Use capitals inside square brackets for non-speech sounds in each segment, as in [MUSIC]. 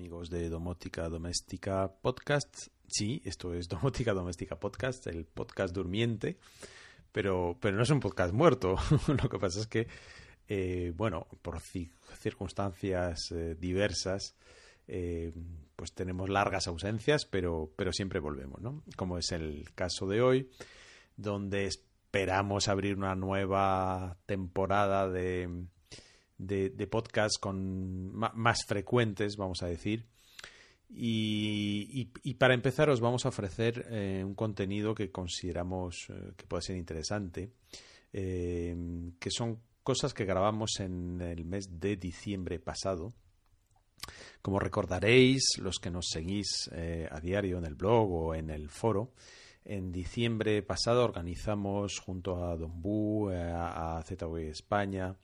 amigos de Domótica Doméstica Podcast. Sí, esto es [LAUGHS] Domótica Doméstica Podcast, el podcast durmiente, pero, pero no es un podcast muerto. [LAUGHS] Lo que pasa es que, eh, bueno, por circunstancias eh, diversas, eh, pues tenemos largas ausencias, pero, pero siempre volvemos, ¿no? Como es el caso de hoy, donde esperamos abrir una nueva temporada de de, de podcasts con más frecuentes, vamos a decir. Y, para empezar os vamos a ofrecer eh, un contenido que consideramos eh, que puede ser interesante, eh, que son cosas que grabamos en el mes de diciembre pasado. Como recordaréis, los que nos seguís a diario en el blog o en el foro, en diciembre pasado organizamos junto a Don Bu, a, a ZW España,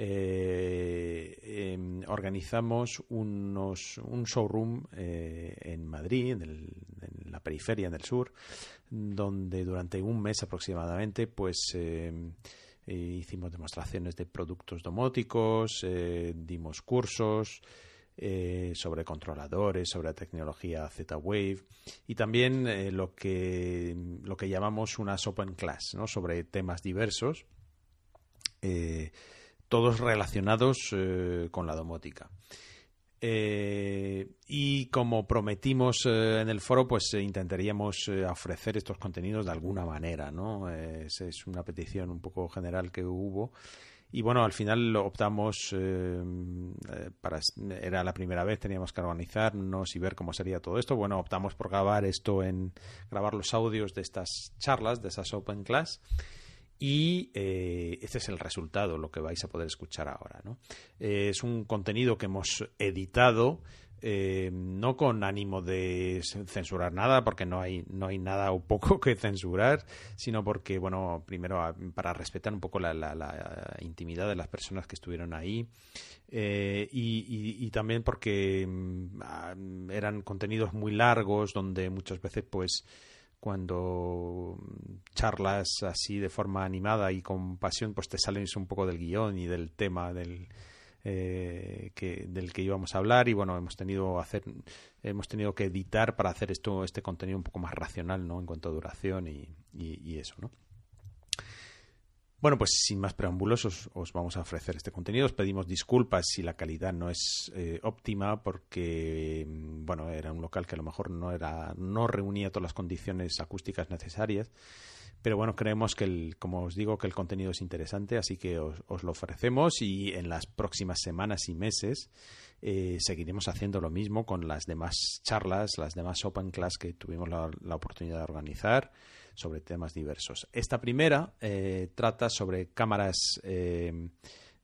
eh, em, organizamos unos, un showroom eh, en Madrid, en, la periferia, en el sur, donde durante un mes aproximadamente, pues em, eh, hicimos demostraciones de productos domóticos, dimos cursos, sobre controladores, sobre la tecnología Z-Wave y también lo, que, lo que llamamos unas Open Class, ¿no? sobre temas diversos todos relacionados eh, con la domótica. Eh, y como prometimos eh, en el foro, pues intentaríamos ofrecer estos contenidos de alguna manera, ¿no? Es, es, una petición un poco general que hubo. Y bueno, al final optamos, para, era la primera vez, teníamos que organizarnos y ver cómo sería todo esto. Bueno, optamos por grabar esto en, grabar los audios de estas charlas, de esas Open Class y eh, este es el resultado, lo que vais a poder escuchar ahora. ¿no? Eh, es un contenido que hemos editado, eh, no con ánimo de censurar nada, porque no hay, no hay nada o poco que censurar, sino porque, bueno, primero para respetar un poco la, intimidad de las personas que estuvieron ahí y, y, también porque mm, eran contenidos muy largos donde muchas veces pues cuando charlas así de forma animada y con pasión, pues te sales un poco del guion y del tema del, eh, que, del que íbamos a hablar. Y bueno hemos tenido hacer hemos tenido que editar para hacer esto este contenido un poco más racional no en cuanto a duración y, y eso no bueno, pues sin más preámbulos os, vamos a ofrecer este contenido. Os pedimos disculpas si la calidad no es eh, óptima porque, mm, bueno, era un local que a lo mejor no, era, no reunía todas las condiciones acústicas necesarias. Pero bueno, creemos que, el, como os digo, que el contenido es interesante, así que os, lo ofrecemos y en las próximas semanas y meses eh, seguiremos haciendo lo mismo con las demás charlas, las demás Open Class que tuvimos la oportunidad de organizar sobre temas diversos. Esta primera eh, trata sobre cámaras eh,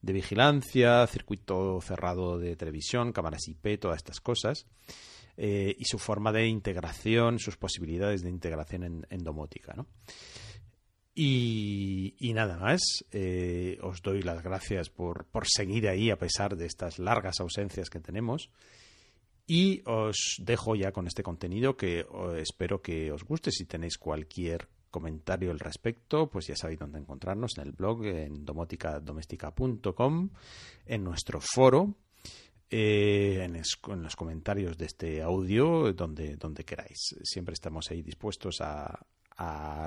de vigilancia, circuito cerrado de televisión, cámaras IP, todas estas cosas. Eh, y su forma de integración, sus posibilidades de integración en, domótica. Y, nada más, os doy las gracias por, por, seguir ahí a pesar de estas largas ausencias que tenemos. Y os dejo ya con este contenido que espero que os guste. Si tenéis cualquier comentario al respecto, pues ya sabéis dónde encontrarnos en el blog, en domoticadomestica.com, en nuestro foro, eh, en, los comentarios de este audio, donde, donde queráis. Siempre estamos ahí dispuestos a,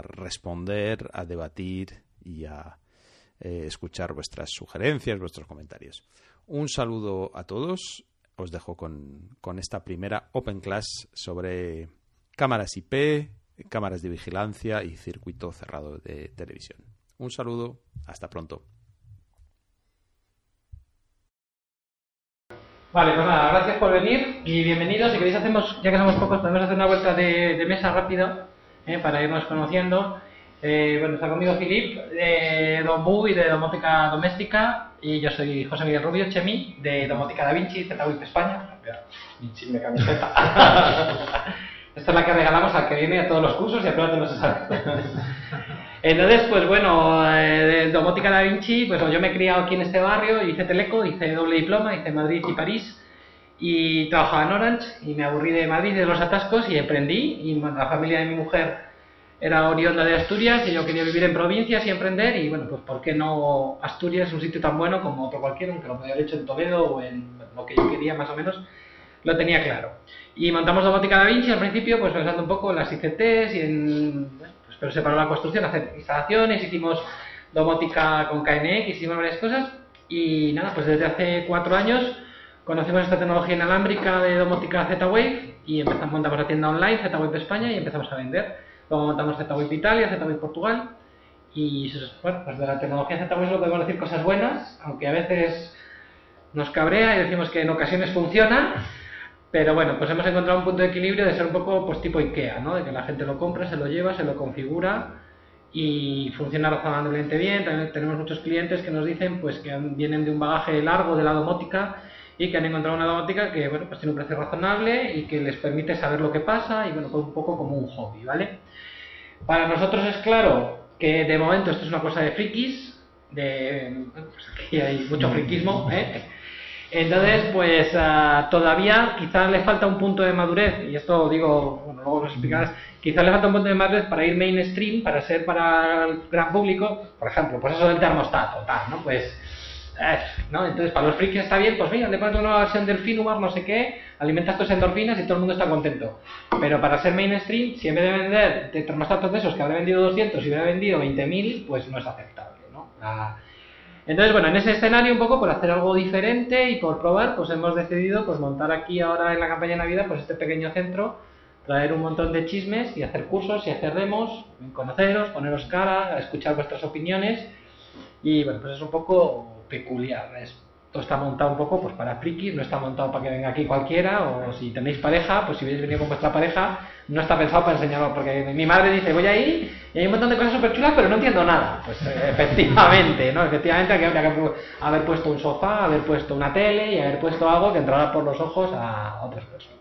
responder, a debatir y a eh, escuchar vuestras sugerencias, vuestros comentarios. Un saludo a todos os dejo con, con esta primera Open Class sobre cámaras IP, cámaras de vigilancia y circuito cerrado de televisión. Un saludo, hasta pronto. Vale, pues nada, gracias por venir y bienvenidos. Si queréis hacemos, ya que somos pocos, podemos hacer una vuelta de, mesa rápida eh, para irnos conociendo. Eh, bueno, está conmigo Filip de Dombu y de Domótica Doméstica y yo soy José Miguel Rubio, Chemi, de Domótica Da Vinci, ZWIP España. Vinci me camiseta. [LAUGHS] Esta es la que regalamos al que viene a todos los cursos y a todos los exámenes. Entonces, pues bueno, eh, Domótica Da Vinci, pues yo me he criado aquí en este barrio, hice Teleco, hice doble diploma, hice Madrid y París y trabajaba en Orange y me aburrí de Madrid de los atascos y emprendí y la familia de mi mujer era oriunda de Asturias y yo quería vivir en provincias y emprender y bueno, pues ¿por qué no Asturias es un sitio tan bueno como otro cualquiera, aunque lo podía haber hecho en Toledo o en lo que yo quería más o menos, lo tenía claro. Y montamos domótica Da Vinci al principio, pues pensando un poco en las ICTs y en. Pues, pero se paró la construcción, hacer instalaciones, hicimos domótica con KNX, hicimos varias cosas. Y nada, pues desde hace cuatro años conocimos esta tecnología inalámbrica de domótica Z-Wave y empezamos, montamos la tienda online Z-Wave España y empezamos a vender. Luego montamos Z-Wave Italia, Z-Wave Portugal y bueno, pues de la tecnología Z-Wave lo podemos decir cosas buenas, aunque a veces nos cabrea y decimos que en ocasiones funciona, pero bueno, pues hemos encontrado un punto de equilibrio de ser un poco pues tipo IKEA, ¿no? De que la gente lo compra, se lo lleva, se lo configura y funciona razonablemente bien. Tenemos muchos clientes que nos dicen pues que vienen de un bagaje largo de la domótica y que han encontrado una domótica que bueno, pues tiene un precio razonable y que les permite saber lo que pasa y bueno, pues un poco como un hobby, ¿vale? Para nosotros es claro que de momento esto es una cosa de frikis, de pues aquí hay mucho friquismo, ¿eh? Entonces, pues ah, todavía quizás le falta un punto de madurez, y esto digo, bueno, luego lo explicarás, quizás le falta un punto de madurez para ir mainstream, para ser para el gran público, por ejemplo, pues eso del termostato, tal, ¿no? Pues eh, ¿no? Entonces, para los frikis está bien, pues mira, le pones una versión del Finumar, no sé qué, alimentas tus endorfinas y todo el mundo está contento. Pero para ser mainstream, si en vez de vender de termostatos de esos que habrá vendido 200 y hubiera vendido 20.000, pues no es aceptable, ¿no? Entonces, bueno, en ese escenario un poco por hacer algo diferente y por probar, pues hemos decidido pues montar aquí ahora en la campaña Navidad pues este pequeño centro, traer un montón de chismes y hacer cursos y hacer demos, conoceros, poneros cara, escuchar vuestras opiniones y bueno, pues es un poco peculiar. Esto está montado un poco pues para frikis, no está montado para que venga aquí cualquiera, o si tenéis pareja, pues si habéis venido con vuestra pareja, no está pensado para enseñarlo, porque mi madre dice, voy ahí y hay un montón de cosas súper chulas, pero no entiendo nada. Pues eh, [LAUGHS] efectivamente, ¿no? Efectivamente habría que haber puesto un sofá, haber puesto una tele y haber puesto algo que entrara por los ojos a otras personas.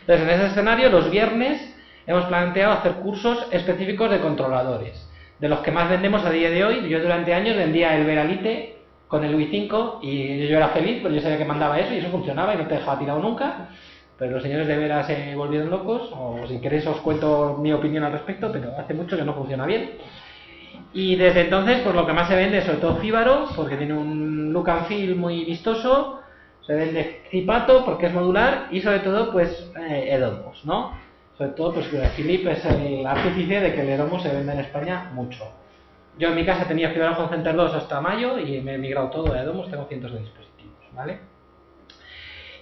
Entonces, en ese escenario, los viernes hemos planteado hacer cursos específicos de controladores. De los que más vendemos a día de hoy, yo durante años vendía el Veralite, con el Wii 5 y yo era feliz, porque yo sabía que mandaba eso y eso funcionaba y no te dejaba tirado nunca. Pero los señores de veras se volvieron locos, o si queréis os cuento mi opinión al respecto, pero hace mucho que no funciona bien. Y desde entonces, pues lo que más se vende es sobre todo Fíbaro, porque tiene un look and feel muy vistoso, se vende Cipato porque es modular y sobre todo pues eh, Edomos, ¿no? Sobre todo pues Philip es el artífice de que el Edomos se vende en España mucho. Yo en mi casa tenía Fibra Home Center 2 hasta mayo y me he migrado todo a Edomos, tengo cientos de dispositivos, ¿vale?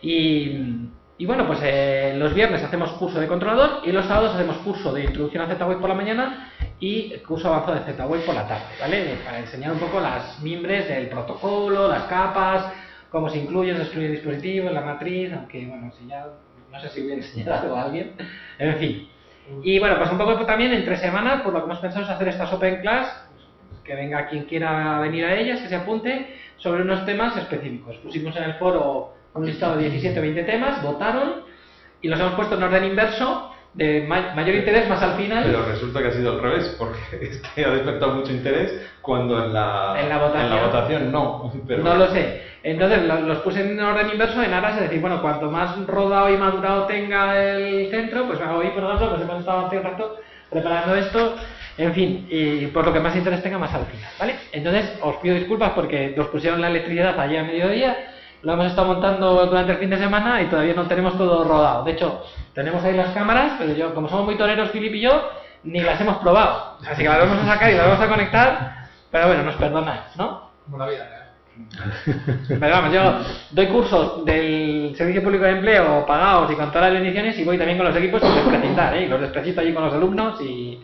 Y, bueno, pues eh, los viernes hacemos curso de controlador y los sábados hacemos curso de introducción a Z-Wave por la mañana y curso avanzado de Z-Wave por la tarde, ¿vale? Para enseñar un poco las mimbres del protocolo, las capas, cómo se incluye, se excluye el dispositivo, la matriz, aunque bueno, si ya no sé si hubiera [LAUGHS] enseñado a alguien, en fin. Y bueno, pues un poco también entre semanas, por lo que hemos pensado es hacer estas Open Class que venga quien quiera venir a ellas, que se apunte sobre unos temas específicos. Pusimos en el foro un listado de 17 o 20 temas, votaron y los hemos puesto en orden inverso de mayor interés más al final. Pero resulta que ha sido al revés, porque [LAUGHS] este ha despertado mucho interés cuando en la, en la, votación, no. No lo sé. Entonces los puse en orden inverso en aras de decir, bueno, cuanto más rodado y madurado tenga el centro, pues hoy, por ejemplo, pues hemos estado hace un rato preparando esto en fin, y por lo que más interés tenga, más al final, ¿vale? Entonces, os pido disculpas porque nos pusieron la electricidad ayer a mediodía, lo hemos estado montando durante el fin de semana y todavía no tenemos todo rodado. De hecho, tenemos ahí las cámaras, pero yo, como somos muy toreros, Filip y yo, ni las hemos probado. Así que las vamos a sacar y las vamos a conectar, pero bueno, nos perdonáis, ¿no? Como la vida, ¿eh? Pero vamos, yo doy cursos del Servicio Público de Empleo pagados y con todas las bendiciones y voy también con los equipos sin despreciar, ¿eh? Y los desprecito allí con los alumnos y...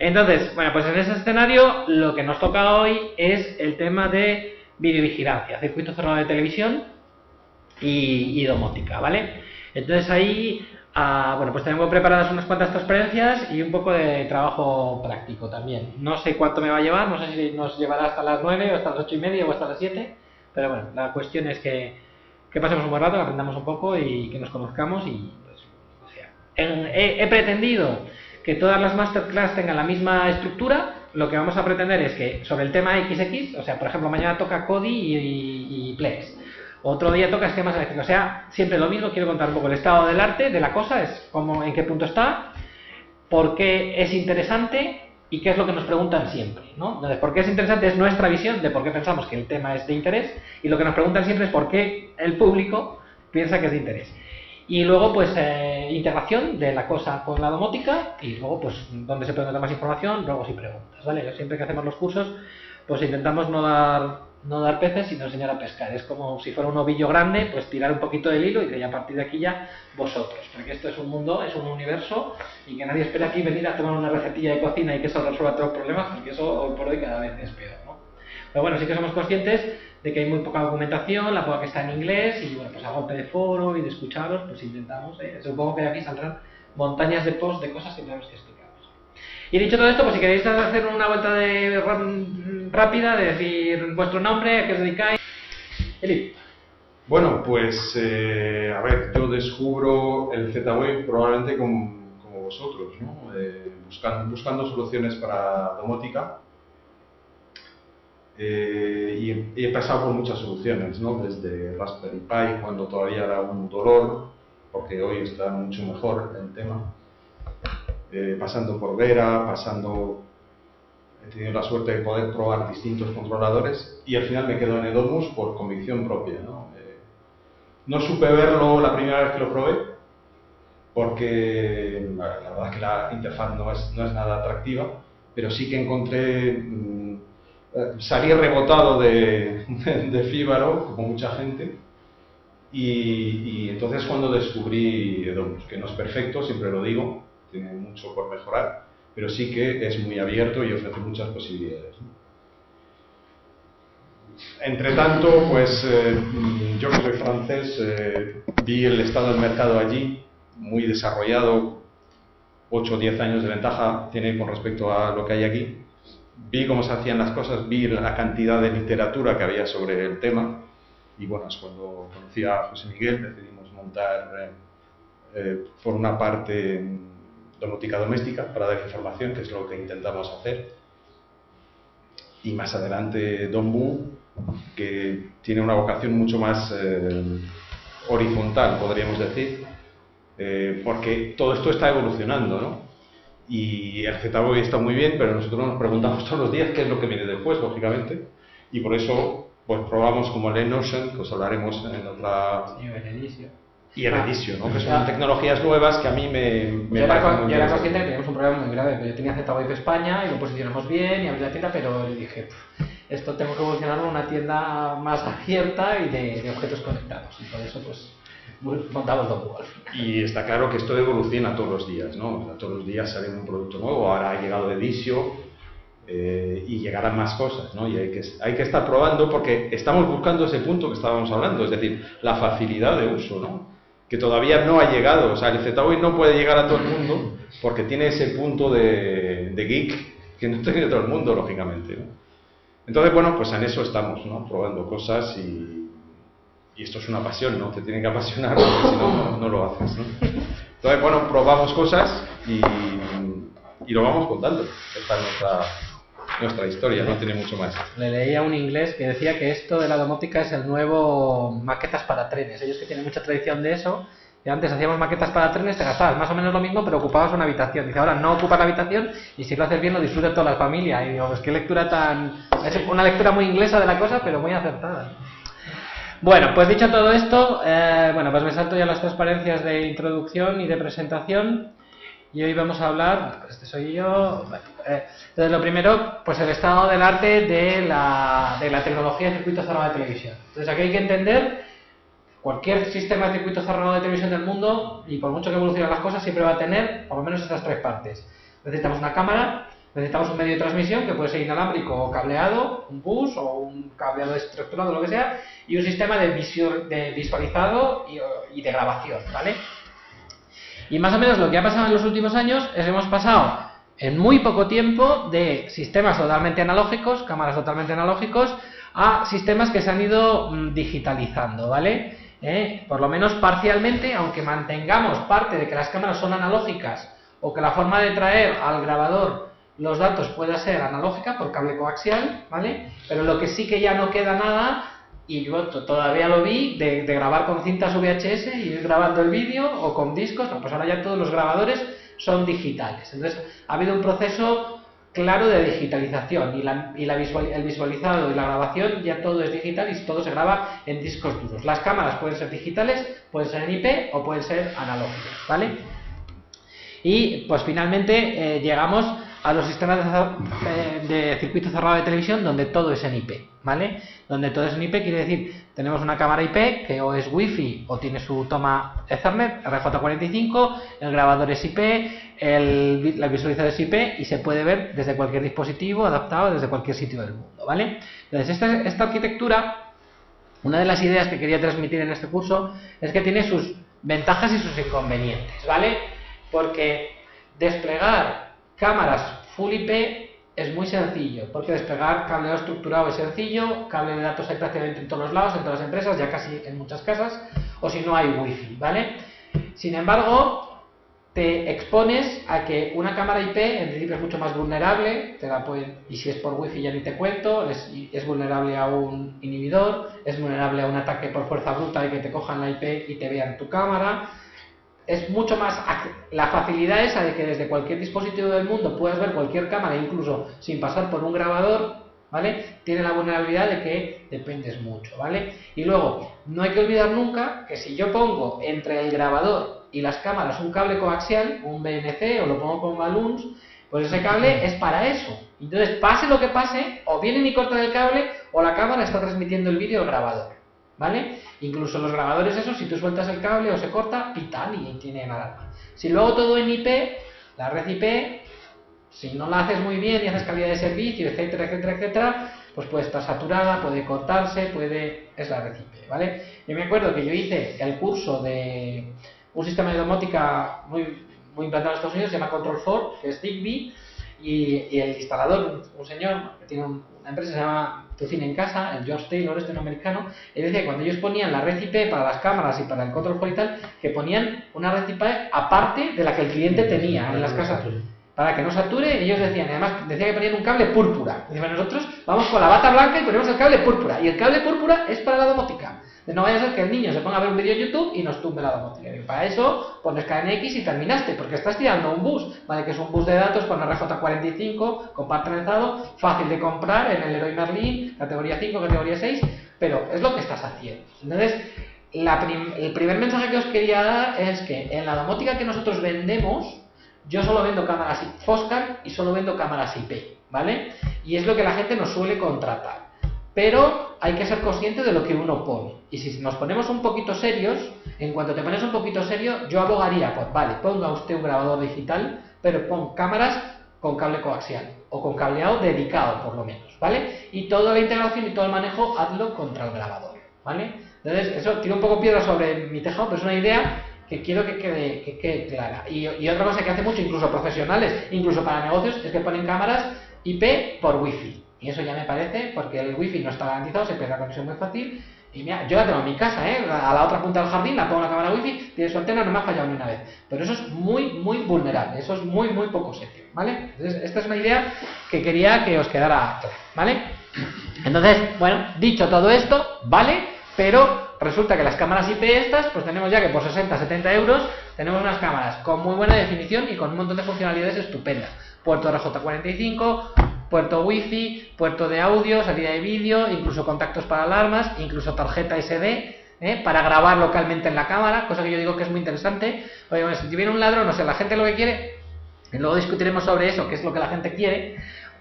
Entonces, bueno, pues en ese escenario lo que nos toca hoy es el tema de videovigilancia, circuito cerrado de televisión y, domótica, ¿vale? Entonces ahí, ah, bueno, pues tenemos preparadas unas cuantas transparencias y un poco de trabajo práctico también. No sé cuánto me va a llevar, no sé si nos llevará hasta las 9 o hasta las 8 y media o hasta las 7, pero bueno, la cuestión es que, que pasemos un buen rato, que aprendamos un poco y que nos conozcamos y pues, o sea, he pretendido que todas las masterclass tengan la misma estructura, lo que vamos a pretender es que sobre el tema XX, o sea, por ejemplo, mañana toca Kodi y, Plex, otro día toca esquemas eléctricos, o sea, siempre lo mismo, quiero contar un poco el estado del arte, de la cosa, es cómo, en qué punto está, por qué es interesante y qué es lo que nos preguntan siempre, ¿no? Entonces, por qué es interesante es nuestra visión de por qué pensamos que el tema es de interés y lo que nos preguntan siempre es por qué el público piensa que es de interés. Y luego, pues, eh, integración de la cosa con la domótica y luego, pues, donde se puede dar más información, luego si preguntas, ¿vale? Siempre que hacemos los cursos, pues intentamos no dar no dar peces, sino enseñar a pescar. Es como si fuera un ovillo grande, pues tirar un poquito del hilo y de a partir de aquí ya vosotros. Porque esto es un mundo, es un universo y que nadie espera aquí venir a tomar una recetilla de cocina y que eso resuelva todos los problemas, porque eso hoy por hoy cada vez es peor. ¿no? Pero bueno, sí que somos conscientes de que hay muy poca documentación, la poca que está en inglés y bueno, pues a golpe de foro y de escucharos, pues intentamos. ¿eh? Supongo que de aquí saldrán montañas de posts de cosas que tenemos que explicar. Y dicho todo esto, pues si queréis hacer una vuelta de rápida, de decir vuestro nombre, a qué os dedicáis. Eli. Bueno, pues eh, a ver, yo descubro el Z-Wave probablemente como, como vosotros, ¿no? Eh, buscando, buscando soluciones para domótica. Eh, y, he pasado por muchas soluciones, ¿no? Desde Raspberry Pi, cuando todavía era un dolor, porque hoy está mucho mejor el tema eh, pasando por Vera, pasando... He tenido la suerte de poder probar distintos controladores y al final me quedo en Edomus por convicción propia. ¿no? Eh, no supe verlo la primera vez que lo probé porque la, verdad es que la interfaz no es, no es nada atractiva, pero sí que encontré... Mm, eh, salí rebotado de, Fíbaro, como mucha gente, y, y, entonces cuando descubrí Edomus, que no es perfecto, siempre lo digo, tiene mucho por mejorar, pero sí que es muy abierto y ofrece muchas posibilidades. Entre tanto, pues eh, yo que soy francés, eh, vi el estado del mercado allí muy desarrollado, 8 o 10 años de ventaja tiene con respecto a lo que hay aquí. Vi cómo se hacían las cosas, vi la cantidad de literatura que había sobre el tema y bueno, es cuando conocí a José Miguel decidimos montar eh, por una parte domótica doméstica para dar información, que es lo que intentamos hacer. Y más adelante Dombu, que tiene una vocación mucho más eh, horizontal, podríamos decir, eh, porque todo esto está evolucionando, ¿no? Y el ZBOI está muy bien, pero nosotros nos preguntamos [LAUGHS] todos los días qué es lo que viene después, lógicamente, y por eso pues probamos como el Notion, que os hablaremos en otra... Sí, y el inicio, ¿no? que son tecnologías nuevas que a mí me, me yo era, yo era consciente que teníamos un problema muy grave. Yo tenía Z-Wave España y lo posicionamos bien y abrí la tienda, pero le dije, esto tengo que evolucionarlo a una tienda más abierta y de, de objetos conectados. Y por eso, pues, Wolf. Y está claro que esto evoluciona todos los días, ¿no? todos los días sale un producto nuevo. Ahora ha llegado Edisio eh, y llegarán más cosas, ¿no? Y hay que, hay que estar probando porque estamos buscando ese punto que estábamos hablando, es decir, la facilidad de uso, ¿no? que todavía no ha llegado. O sea, el ZWave no puede llegar a todo el mundo porque tiene ese punto de, geek que no tiene todo el mundo, lógicamente. Entonces, bueno, pues en eso estamos, ¿no? Probando cosas y, esto es una pasión, ¿no? Te tiene que apasionar porque si no, no lo haces, ¿no? Entonces, bueno, probamos cosas y, y lo vamos contando. Esta es nuestra, nuestra historia, no tiene mucho más. Le leía un inglés que decía que esto de la domótica es el nuevo maquetas para trenes. Ellos que tienen mucha tradición de eso, y antes hacíamos maquetas para trenes, te gastabas más o menos lo mismo, pero ocupabas una habitación. Dice, ahora no ocupas la habitación y si lo haces bien lo disfruta toda la familia. Y digo, pues qué lectura tan... Es una lectura muy inglesa de la cosa, pero muy acertada. Bueno, pues dicho todo esto, eh, bueno, pues me salto ya las transparencias de introducción y de presentación. Y hoy vamos a hablar, este soy yo, eh, entonces lo primero, pues el estado del arte de la, de la tecnología de circuito cerrado de televisión. Entonces aquí hay que entender, cualquier sistema de circuito cerrado de televisión del mundo, y por mucho que evolucionen las cosas, siempre va a tener por lo menos estas tres partes. Necesitamos una cámara, necesitamos un medio de transmisión que puede ser inalámbrico o cableado, un bus o un cableado estructurado, lo que sea, y un sistema de, de visualizado y, de grabación, ¿vale? Y más o menos lo que ha pasado en los últimos años es que hemos pasado en muy poco tiempo de sistemas totalmente analógicos, cámaras totalmente analógicos, a sistemas que se han ido mm, digitalizando, ¿vale? Eh, por lo menos parcialmente, aunque mantengamos parte de que las cámaras son analógicas o que la forma de traer al grabador los datos pueda ser analógica por cable coaxial, ¿vale? Pero lo que sí que ya no queda nada y yo todavía lo vi de, grabar con cintas VHS y ir grabando el vídeo o con discos, pues ahora ya todos los grabadores son digitales. Entonces ha habido un proceso claro de digitalización y, la, y la el visualizado y la grabación ya todo es digital y todo se graba en discos duros. Las cámaras pueden ser digitales, pueden ser en IP o pueden ser analógicas, ¿vale? Y pues finalmente eh, llegamos a los sistemas de, circuito cerrado de televisión donde todo es en IP, ¿vale? Donde todo es en IP quiere decir, tenemos una cámara IP que o es Wi-Fi o tiene su toma Ethernet, RJ45, el grabador es IP, el, la visualizador es IP y se puede ver desde cualquier dispositivo adaptado desde cualquier sitio del mundo, ¿vale? Entonces, esta, esta arquitectura, una de las ideas que quería transmitir en este curso es que tiene sus ventajas y sus inconvenientes, ¿vale? Porque desplegar cámaras full IP es muy sencillo, porque desplegar cableado estructurado es sencillo, cable de datos hay prácticamente en todos los lados, en todas las empresas, ya casi en muchas casas, o si no hay wifi, ¿vale? Sin embargo, te expones a que una cámara IP en principio es mucho más vulnerable, te la pueden, y si es por wifi ya ni te cuento, es, es, vulnerable a un inhibidor, es vulnerable a un ataque por fuerza bruta y que te cojan la IP y te vean tu cámara, es mucho más la facilidad esa de que desde cualquier dispositivo del mundo puedas ver cualquier cámara, incluso sin pasar por un grabador, ¿vale? Tiene la vulnerabilidad de que dependes mucho, ¿vale? Y luego, no hay que olvidar nunca que si yo pongo entre el grabador y las cámaras un cable coaxial, un BNC o lo pongo con balloons, pues ese cable es para eso. Entonces, pase lo que pase, o vienen y cortan el cable o la cámara está transmitiendo el vídeo al grabador. ¿Vale? Incluso los grabadores esos, si tú sueltas el cable o se corta, pitan y tienen alarma. Si luego todo en IP, la red IP, si no la haces muy bien y haces calidad de servicio, etcétera, etcétera, etcétera, pues puede estar saturada, puede cortarse, puede... es la red IP, ¿vale? Yo me acuerdo que yo hice el curso de un sistema de domótica muy, muy implantado en Estados Unidos, se llama Control 4, que es y, el instalador, un, señor que tiene una empresa que se llama Tucine en Casa, el George Taylor, este americano, él decía que cuando ellos ponían la red IP para las cámaras y para el control y tal, que ponían una red IP aparte de la que el cliente tenía en las casas. Para que no sature, ellos decían, además decía que ponían un cable púrpura. Decían, nosotros vamos con la bata blanca y ponemos el cable púrpura. Y el cable púrpura es para la domótica. No vaya a ser que el niño se ponga a ver un vídeo en YouTube y nos tumbe la domótica. Y para eso pones KNX y terminaste, porque estás tirando un bus, ¿vale? Que es un bus de datos con RJ45, compartimentado, fácil de comprar en el Leroy Merlin, categoría 5, categoría 6, pero es lo que estás haciendo. Entonces, el primer mensaje que os quería dar es que en la domótica que nosotros vendemos, yo solo vendo cámaras Foscar y solo vendo cámaras IP, ¿vale? Y es lo que la gente nos suele contratar. Pero hay que ser consciente de lo que uno pone. Y si nos ponemos un poquito serios, en cuanto te pones un poquito serio, yo abogaría por, vale, ponga usted un grabador digital, pero pon cámaras con cable coaxial o con cableado dedicado, por lo menos, ¿vale? Y toda la integración y todo el manejo hazlo contra el grabador, ¿vale? Entonces, eso tiro un poco piedra sobre mi tejado, pero es una idea que quiero que quede, que quede clara. Y, y, otra cosa que hace mucho, incluso profesionales, incluso para negocios, es que ponen cámaras IP por wifi. Y eso ya me parece, porque el wifi no está garantizado, se pierde la conexión muy fácil. Y mira, yo la tengo en mi casa, ¿eh? a la otra punta del jardín, la pongo la cámara wifi, tiene su antena, no me ha fallado ni una vez. Pero eso es muy, muy vulnerable, eso es muy, muy poco serio, ¿vale? Entonces, esta es una idea que quería que os quedara clara, ¿vale? Entonces, bueno, dicho todo esto, ¿vale? Pero resulta que las cámaras IP estas, pues tenemos ya que por 60, 70 euros, tenemos unas cámaras con muy buena definición y con un montón de funcionalidades estupendas. Puerto RJ45, puerto wifi, puerto de audio, salida de vídeo, incluso contactos para alarmas, incluso tarjeta SD, ¿eh? para grabar localmente en la cámara, cosa que yo digo que es muy interesante. Oye, bueno, si viene un ladrón, no sé, la gente lo que quiere, y luego discutiremos sobre eso, qué es lo que la gente quiere,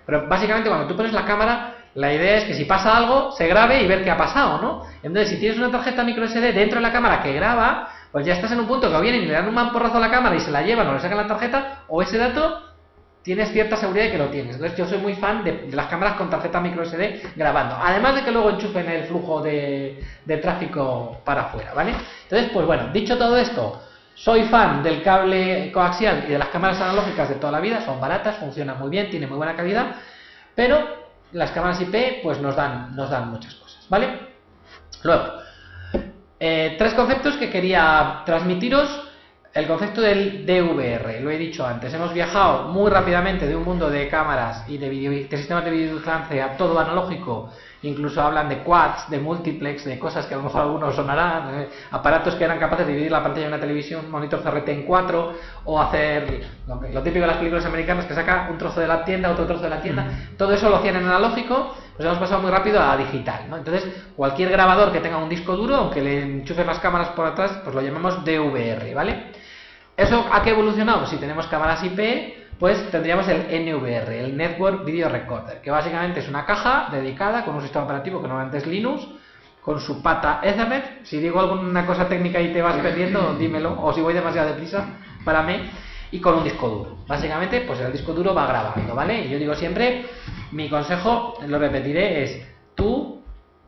pero básicamente cuando tú pones la cámara, la idea es que si pasa algo, se grabe y ver qué ha pasado, ¿no? Entonces, si tienes una tarjeta micro SD dentro de la cámara que graba, pues ya estás en un punto que vienen y le dan un mamporrazo a la cámara y se la llevan o le sacan la tarjeta, o ese dato tienes cierta seguridad de que lo tienes. Entonces yo soy muy fan de, las cámaras con tarjeta micro SD grabando. Además de que luego enchufen el flujo de, tráfico para afuera, ¿vale? Entonces, pues bueno, dicho todo esto, soy fan del cable coaxial y de las cámaras analógicas de toda la vida, son baratas, funcionan muy bien, tienen muy buena calidad, pero las cámaras IP pues nos dan, nos dan muchas cosas, ¿vale? Luego, eh, tres conceptos que quería transmitiros el concepto del DVR, lo he dicho antes, hemos viajado muy rápidamente de un mundo de cámaras y de, video, de sistemas de videovigilancia a todo analógico, incluso hablan de quads, de multiplex, de cosas que a lo mejor algunos sonarán, eh, aparatos que eran capaces de dividir la pantalla de una televisión, monitor CRT en cuatro, o hacer lo, lo, típico de las películas americanas que saca un trozo de la tienda, otro trozo de la tienda, todo eso lo hacían en analógico, pues hemos pasado muy rápido a digital, ¿no? Entonces, cualquier grabador que tenga un disco duro, aunque le enchufen las cámaras por atrás, pues lo llamamos DVR, ¿vale? ¿Eso a qué evolucionado? Si tenemos cámaras IP, pues tendríamos el NVR, el Network Video Recorder, que básicamente es una caja dedicada con un sistema operativo que normalmente es Linux, con su pata Ethernet. Si digo alguna cosa técnica y te vas perdiendo, dímelo, o si voy demasiado deprisa, para mí, y con un disco duro. Básicamente, pues el disco duro va grabando, ¿vale? Y yo digo siempre, mi consejo, lo repetiré, es tú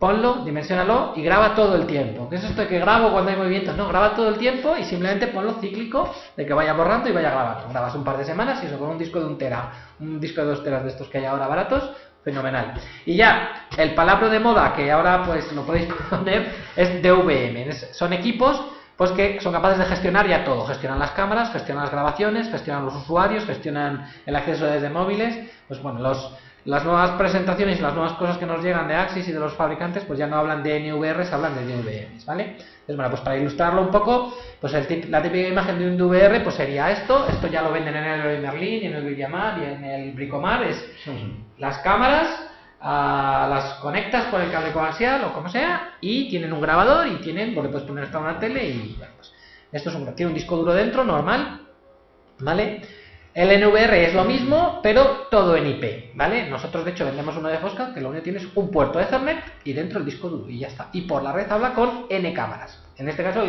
ponlo, dimensionalo y graba todo el tiempo. ¿Qué es esto que grabo cuando hay movimientos? No, graba todo el tiempo y simplemente ponlo cíclico de que vaya borrando y vaya grabando. Grabas un par de semanas y eso con un disco de un tera, un disco de dos teras de estos que hay ahora baratos, fenomenal. Y ya, el palabra de moda que ahora pues lo podéis [LAUGHS] poner es DVM. Son equipos pues que son capaces de gestionar ya todo. Gestionan las cámaras, gestionan las grabaciones, gestionan los usuarios, gestionan el acceso desde móviles. Pues bueno, los las nuevas presentaciones y las nuevas cosas que nos llegan de Axis y de los fabricantes, pues ya no hablan de NVRs, hablan de DVMs, ¿vale? Entonces, bueno, pues para ilustrarlo un poco, pues la típica imagen de un DVR pues sería esto, esto ya lo venden en el Merlin, en el Villamar y en el Bricomar, es las cámaras, ah, las conectas por el cable coaxial o como sea, y tienen un grabador y tienen, porque puedes poner hasta una tele y, bueno, pues esto es un, tiene un disco duro dentro, normal, ¿vale? El NVR es lo mismo, pero todo en IP, ¿vale? Nosotros, de hecho, vendemos uno de Fosca que lo único que tiene es un puerto Ethernet y dentro el disco duro y ya está. Y por la red habla con N cámaras. En este caso,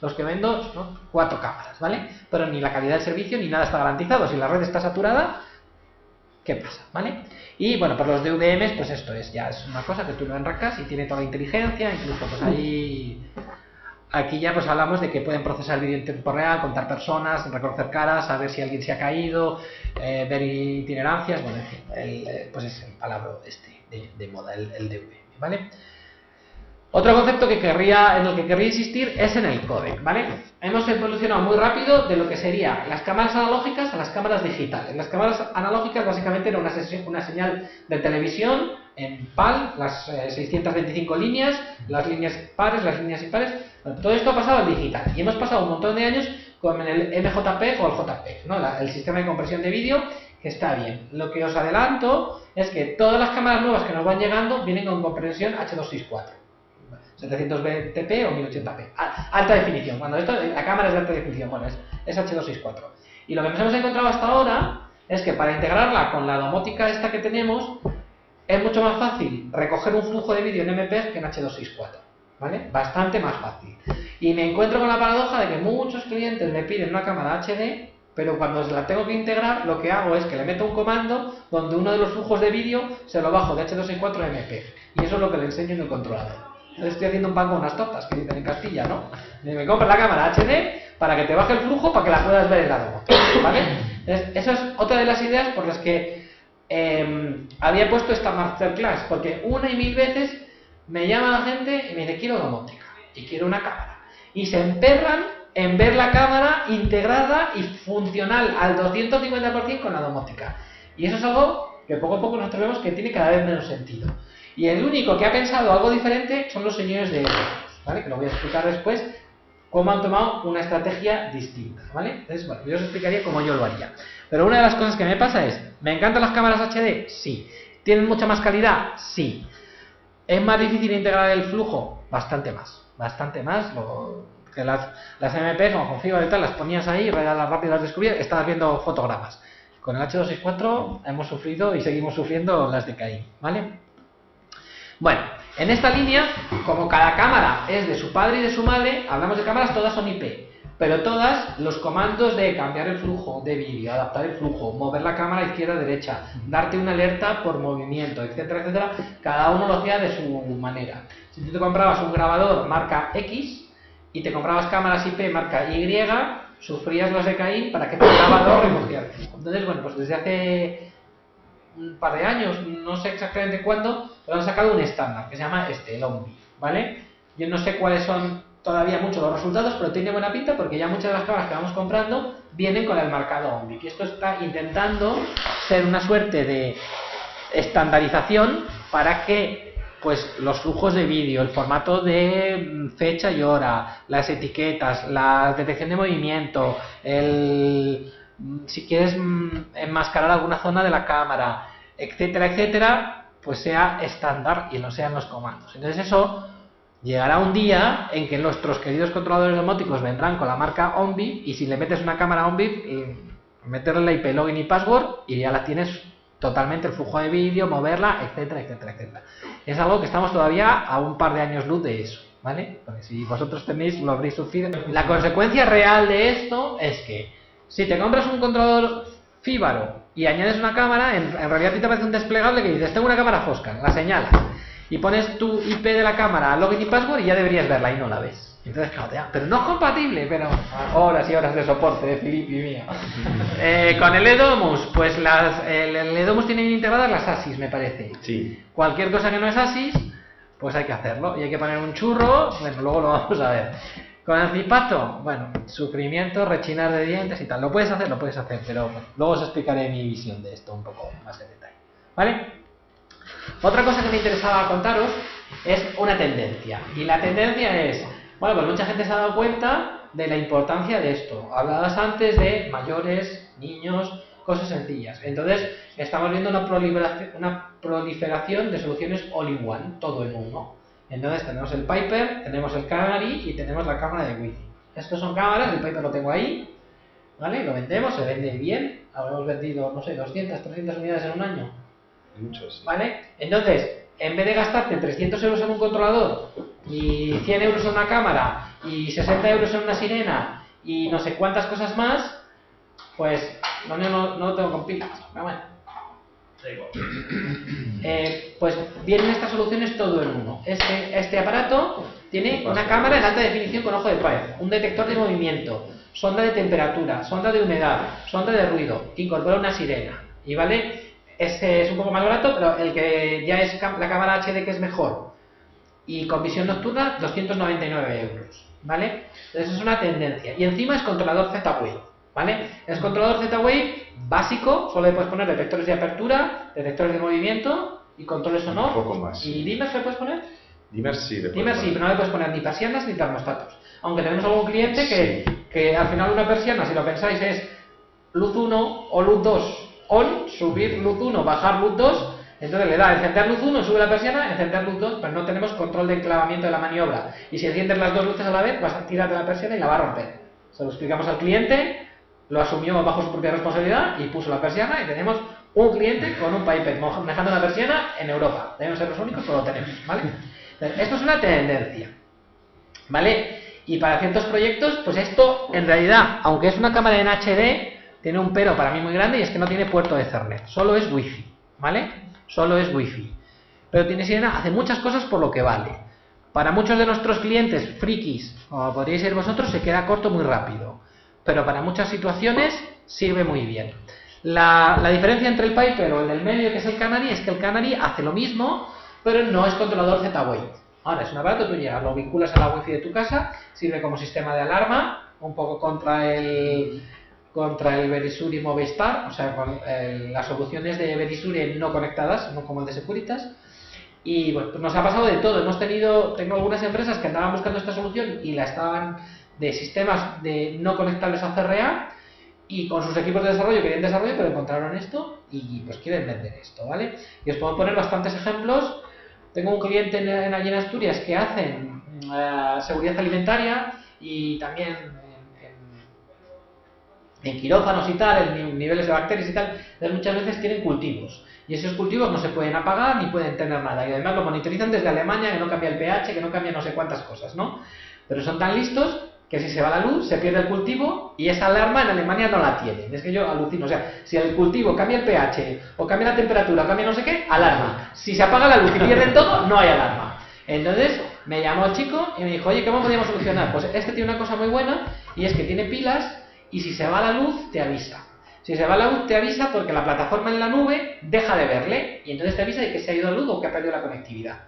los que vendo son cuatro cámaras, ¿vale? Pero ni la calidad del servicio ni nada está garantizado. Si la red está saturada, ¿qué pasa? ¿Vale? Y bueno, por los DVMs, pues esto es ya es una cosa que tú lo enracas y tiene toda la inteligencia, incluso pues ahí Aquí ya pues hablamos de que pueden procesar vídeo en tiempo real, contar personas, reconocer caras, saber si alguien se ha caído, eh, ver itinerancias, bueno, en fin, eh, pues es el palabra este de, moda, el, el DVM, ¿vale? Otro concepto que querría, en el que querría insistir es en el codec, ¿vale? Hemos evolucionado muy rápido de lo que sería las cámaras analógicas a las cámaras digitales. Las cámaras analógicas básicamente era una, una señal de televisión en PAL, las 625 eh, líneas, las líneas pares, las líneas impares. todo esto ha pasado al digital y hemos pasado un montón de años con el MJP o el JPEG, el sistema de compresión de vídeo que está bien. Lo que os adelanto es que todas las cámaras nuevas que nos van llegando vienen con compresión H264. 720p o 1080p. Alta definición. Cuando esto, la cámara es de alta definición, bueno, es, es H264. Y lo que nos hemos encontrado hasta ahora es que para integrarla con la domótica esta que tenemos, es mucho más fácil recoger un flujo de vídeo en MPEG que en H264. ¿Vale? Bastante más fácil. Y me encuentro con la paradoja de que muchos clientes me piden una cámara HD, pero cuando la tengo que integrar, lo que hago es que le meto un comando donde uno de los flujos de vídeo se lo bajo de H264 a MPEG. Y eso es lo que le enseño en el controlador estoy haciendo un pan con unas tortas, que dicen en Castilla, ¿no? Me compras la cámara HD para que te baje el flujo para que la puedas ver en la domo, ¿vale? esa es otra de las ideas por las que em, había puesto esta masterclass, porque una y mil veces me llama la gente y me dice, quiero domótica y quiero una cámara. Y se emperran en ver la cámara integrada y funcional al 250% con la domótica. Y eso es algo que poco a poco nosotros vemos que tiene cada vez menos sentido. Y el único que ha pensado algo diferente son los señores de ¿vale? Que lo voy a explicar después, cómo han tomado una estrategia distinta, ¿vale? Entonces, bueno, yo os explicaría cómo yo lo haría. Pero una de las cosas que me pasa es, ¿me encantan las cámaras HD? Sí. ¿Tienen mucha más calidad? Sí. ¿Es más difícil integrar el flujo? Bastante más. Bastante más. que las, las MP, como con fibra y tal, las ponías ahí, las rápidas las descubrías, estabas viendo fotogramas. Con el H264 hemos sufrido y seguimos sufriendo las de CAI, ¿vale? Bueno, en esta línea, como cada cámara es de su padre y de su madre, hablamos de cámaras, todas son IP. Pero todas los comandos de cambiar el flujo de vídeo, adaptar el flujo, mover la cámara izquierda-derecha, darte una alerta por movimiento, etcétera, etcétera, cada uno lo hacía de su manera. Si tú te comprabas un grabador marca X y te comprabas cámaras IP marca Y, sufrías los de Caín para que tu grabador recogiera Entonces, bueno, pues desde hace un par de años, no sé exactamente cuándo, pero han sacado un estándar que se llama este, el Omni, ¿vale? Yo no sé cuáles son todavía mucho los resultados, pero tiene buena pinta porque ya muchas de las cámaras que vamos comprando vienen con el marcado OMBIC. Y esto está intentando ser una suerte de estandarización para que pues los flujos de vídeo, el formato de fecha y hora, las etiquetas, la detección de movimiento, el si quieres mm, enmascarar alguna zona de la cámara, etcétera, etcétera, pues sea estándar y no sean los comandos. Entonces eso llegará un día en que nuestros queridos controladores domóticos vendrán con la marca OnBip y si le metes una cámara OnBip, meterle la IP login y password y ya la tienes totalmente el flujo de vídeo, moverla, etcétera, etcétera, etcétera. Es algo que estamos todavía a un par de años luz de eso, ¿vale? Porque si vosotros tenéis, lo habréis sufrido. La consecuencia real de esto es que si te compras un controlador Fíbaro y añades una cámara, en, realidad te aparece un desplegable que dices, tengo una cámara Fosca, la señalas y pones tu IP de la cámara a login y password y ya deberías verla y no la ves. Entonces, claro, pero no es compatible, pero horas y horas de soporte de Philippe y mío. [LAUGHS] Eh, con el Edomus, pues las, el, el, Edomus tiene integradas las ASIS, me parece. Sí. Cualquier cosa que no es ASIS, pues hay que hacerlo. Y hay que poner un churro, bueno, luego lo vamos a ver. Con el bueno, sufrimiento, rechinar de dientes y tal. Lo puedes hacer, lo puedes hacer, pero luego os explicaré mi visión de esto un poco más en detalle. ¿Vale? Otra cosa que me interesaba contaros es una tendencia. Y la tendencia es bueno, pues mucha gente se ha dado cuenta de la importancia de esto. Hablabas antes de mayores, niños, cosas sencillas. Entonces, estamos viendo una proliferación, una proliferación de soluciones all-in-one, todo en uno. Entonces, tenemos el Piper, tenemos el Canary y tenemos la cámara de Wi-Fi. Estos son cámaras, el Piper lo tengo ahí, ¿vale? Lo vendemos, se vende bien. Habremos vendido, no sé, 200, 300 unidades en un año. Muchos. ¿Vale? Entonces, en vez de gastarte 300 euros en un controlador y 100 euros en una cámara y 60 euros en una sirena y no sé cuántas cosas más, pues no, no, no tengo con pilas. Pero bueno. [CLEARS THROAT] Eh, pues vienen estas soluciones todo en uno. Este, este aparato tiene una cámara en alta definición con ojo de pared, un detector de movimiento, sonda de temperatura, sonda de humedad, sonda de ruido, incorpora una sirena. Y vale este es un poco más barato, pero el que ya es la cámara HD que es mejor y con visión nocturna, 299 euros. ¿Vale? Entonces es una tendencia. Y encima es controlador Z-Wave. ¿Vale? Es controlador Z-Wave básico, solo le puedes poner detectores de apertura, detectores de movimiento y controles sonor. Un poco más. ¿Y dimmers le puedes poner? Dimmers sí, le Dimmers sí, pero no le puedes poner ni persianas ni termostatos. Aunque tenemos algún cliente que, que al final una persiana, si lo pensáis, es luz 1 o luz 2 on, subir luz 1, bajar luz 2, entonces le da encender luz 1, sube la persiana, encender luz 2, pero no tenemos control de enclavamiento de la maniobra. Y si enciendes las dos luces a la vez, vas a tirar de la persiana y la va a romper. Se lo explicamos al cliente, lo asumió bajo su propia responsabilidad y puso la persiana y tenemos un cliente con un Piper manejando la persiana en Europa. Debemos ser los únicos, pero lo tenemos, ¿vale? esto es una tendencia, ¿vale? Y para ciertos proyectos, pues esto, en realidad, aunque es una cámara en HD, tiene un pero para mí muy grande y es que no tiene puerto de Ethernet, solo es Wi-Fi, ¿vale? Solo es Wi-Fi. Pero tiene sirena, hace muchas cosas por lo que vale. Para muchos de nuestros clientes frikis, como podríais ser vosotros, se queda corto muy rápido. Pero para muchas situaciones sirve muy bien. La, diferencia entre el Piper o el del medio, que es el Canary, es que el Canary hace lo mismo, pero no es controlador Z-Wave. Ahora, es un aparato, tú llegas, lo vinculas a la Wi-Fi de tu casa, sirve como sistema de alarma, un poco contra el, contra el Verisuri Movistar, o sea, con las soluciones de Verisuri no conectadas, no como el de Securitas. Y bueno, pues nos ha pasado de todo. Hemos tenido, tengo algunas empresas que andaban buscando esta solución y la estaban de sistemas de no conectables a CRA y con sus equipos de desarrollo querían desarrollo, pero encontraron esto y pues quieren vender esto, ¿vale? Y os puedo poner bastantes ejemplos. Tengo un cliente en, allí en Asturias que hacen eh, seguridad alimentaria y también en quirófanos y tal, en niveles de bacterias y tal, muchas veces tienen cultivos. Y esos cultivos no se pueden apagar ni pueden tener nada. Y además lo monitorizan desde Alemania, que no cambia el pH, que no cambia no sé cuántas cosas, ¿no? Pero son tan listos que si se va la luz, se pierde el cultivo y esa alarma en Alemania no la tienen. Es que yo alucino. O sea, si el cultivo cambia el pH o cambia la temperatura cambia no sé qué, alarma. Si se apaga la luz y pierden todo, no hay alarma. Entonces me llamó el chico y me dijo, oye, ¿cómo podríamos solucionar? Pues este tiene una cosa muy buena y es que tiene pilas y si se va la luz te avisa. Si se va la luz te avisa porque la plataforma en la nube deja de verle y entonces te avisa de que se ha ido la luz o que ha perdido la conectividad.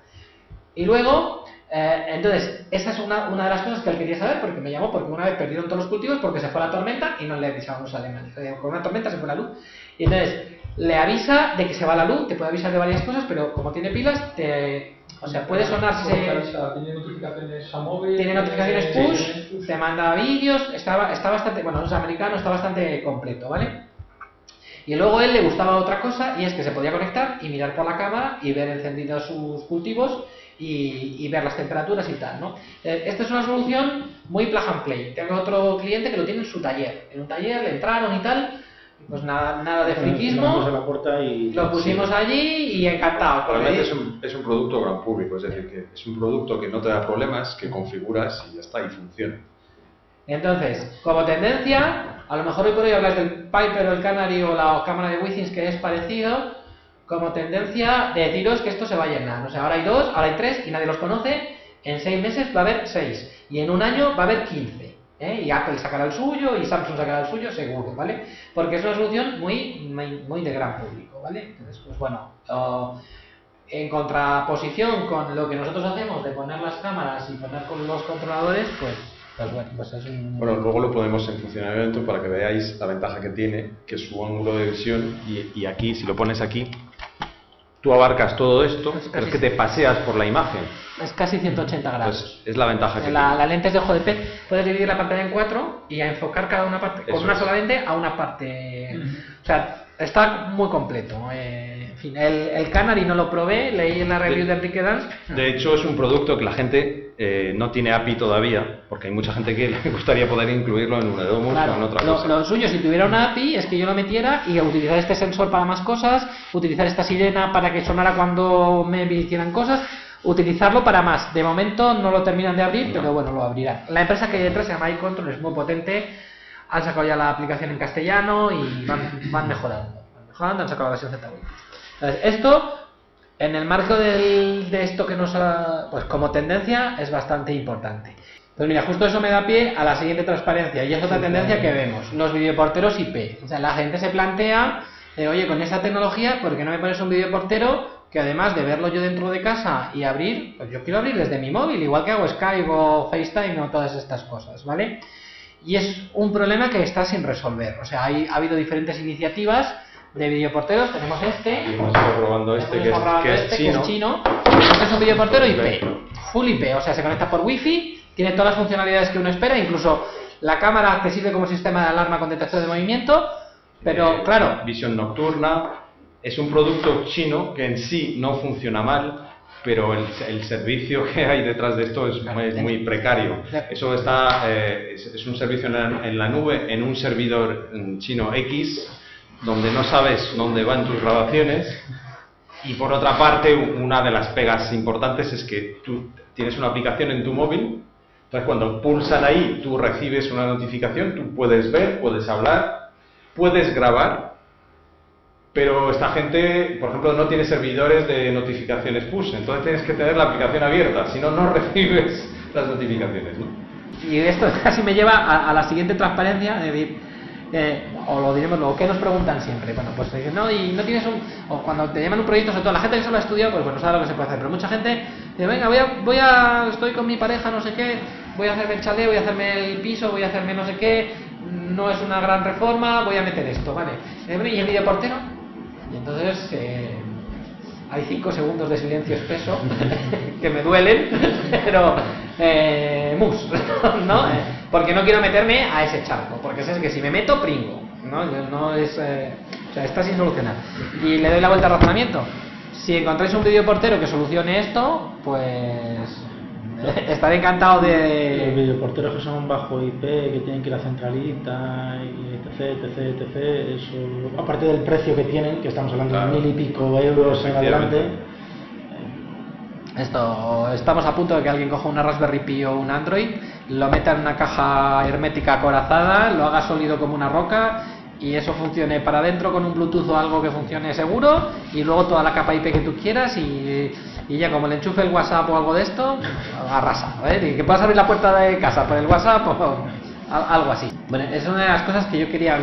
Y luego, eh, entonces, esa es una, una de las cosas que él quería saber porque me llamó, porque una vez perdieron todos los cultivos porque se fue la tormenta y no le avisaban los alemanes. Eh, Con una tormenta se fue la luz. Y entonces, le avisa de que se va la luz, te puede avisar de varias cosas, pero como tiene pilas, te, o sea, puede sonarse... Tiene notificaciones a móvil. Tiene notificaciones push, te manda vídeos, está, está bastante, bueno, es americano, está bastante completo, ¿vale? Y luego a él le gustaba otra cosa y es que se podía conectar y mirar por la cámara y ver encendidos sus cultivos y, y ver las temperaturas y tal, ¿no? Eh, esta es una solución muy plug and play. Tengo otro cliente que lo tiene en su taller. En un taller le entraron y tal, pues nada, nada de friquismo. a la puerta y... Lo pusimos allí y encantado. Realmente es un, es un producto gran público, es decir, que es un producto que no te da problemas, que configuras y ya está, y funciona. Entonces, como tendencia, a lo mejor hoy por hoy hablas del Piper o el Canary o la cámara de Withings que es parecido, como tendencia de deciros que esto se va a llenar. O sea, ahora hay dos, ahora hay tres y nadie los conoce. En seis meses va a haber seis y en un año va a haber quince. ¿eh? Y Apple sacará el suyo y Samsung sacará el suyo, seguro, ¿vale? Porque es una solución muy, muy, muy de gran público, ¿vale? Entonces, pues bueno, en contraposición con lo que nosotros hacemos de poner las cámaras y poner con los controladores, pues, pues bueno, pues es un... Bueno, luego lo ponemos en funcionamiento para que veáis la ventaja que tiene, que es su ángulo de visión, y aquí, si lo pones aquí, tú abarcas todo esto, Pues pero es que te paseas por la imagen. Es casi 180 grados. Pues es la ventaja que la, tiene. la lente es de ojo de pez, puedes dividir la pantalla en cuatro y a enfocar cada una parte, con una es. sola lente a una parte. O sea, está muy completo. eh, fin, el, el Canary no lo probé, leí en la review de, De- Enrique Dance. De hecho, es un producto que la gente eh, no tiene API todavía, porque hay mucha gente que [LAUGHS] le gustaría poder incluirlo en un Edomus Claro, o en otra lo, cosa. lo suyo, si tuviera una API, es que yo lo metiera y utilizar este sensor para más cosas, utilizar esta sirena para que sonara cuando me hicieran cosas, utilizarlo para más. De momento no lo terminan de abrir, pero bueno, lo abrirán. La empresa que hay detrás se llama iControl, es muy potente, han sacado ya la aplicación en castellano y van, van mejorando. Van mejorando, han sacado la versión Z1. Entonces, esto, en el marco del- de esto que nos ha, pues como tendencia, es bastante importante. Pues mira, justo eso me da pie a la siguiente transparencia, y es otra tendencia que vemos, los videoporteros IP. O sea, la gente se plantea, eh, oye, con esta tecnología, ¿por qué no me pones un videoportero que además de verlo yo dentro de casa y abrir, pues yo quiero abrir desde mi móvil, igual que hago Skype o FaceTime o todas estas cosas, ¿vale? Y es un problema que está sin resolver. O sea, hay, ha habido diferentes iniciativas de videoporteros, tenemos este, Y hemos estado probando este, que es, grabando que es este, chino. chino. Este es un videoportero IP, full IP, o sea, se conecta por wifi, tiene todas las funcionalidades que uno espera, incluso la cámara que sirve como sistema de alarma con detección de movimiento, pero Eh, claro, Visión nocturna. Es un producto chino que en sí no funciona mal, pero el, el servicio que hay detrás de esto es muy, muy precario. Eso está, eh, es, es un servicio en la, en la nube, en un servidor mm, chino X, donde no sabes dónde van tus grabaciones. Y por otra parte, una de las pegas importantes es que tú tienes una aplicación en tu móvil, entonces cuando pulsan ahí, tú recibes una notificación, tú puedes ver, puedes hablar, puedes grabar, pero esta gente, por ejemplo, no tiene servidores de notificaciones push, entonces tienes que tener la aplicación abierta, si no, no [LAUGHS] recibes las notificaciones. ¿no? y esto [LAUGHS] casi me lleva a, la siguiente transparencia, decir, eh, o lo diremos luego, ¿qué nos preguntan siempre? Bueno, pues dicen, no, y no tienes un, o cuando te llaman un proyecto, sobre todo la gente que solo ha estudiado, pues bueno, sabe lo que se puede hacer, pero mucha gente dice, venga, voy a, voy a, estoy con mi pareja, no sé qué, voy a hacerme el chalet, voy a hacerme el piso, voy a hacerme no sé qué, no es una gran reforma, voy a meter esto, ¿vale? Eh, ¿Y el videoportero? Y entonces eh, hay cinco segundos de silencio espeso [LAUGHS] que me duelen, pero eh, mus, [LAUGHS] ¿no? Porque no quiero meterme a ese charco, porque sé que si me meto, pringo, ¿no? No es, eh, o sea, está sin solucionar. Y le doy la vuelta al razonamiento. Si encontráis un videoportero que solucione esto, pues [LAUGHS] estaré encantado Los de... videoporteros que son bajo IP, que tienen que ir a centralita, y etc, etc, etc, eso, aparte del precio que tienen, que estamos hablando Claro. de mil y pico euros en adelante, Esto, estamos a punto de que alguien coja una Raspberry Pi o un Android, lo meta en una caja hermética acorazada, lo haga sólido como una roca y eso funcione para adentro con un Bluetooth o algo que funcione seguro y luego toda la capa IP que tú quieras y, y ya como le enchufe el WhatsApp o algo de esto, arrasa. ¿eh? Y que puedas abrir la puerta de casa por el WhatsApp o al- algo así. Bueno, es una de las cosas que yo quería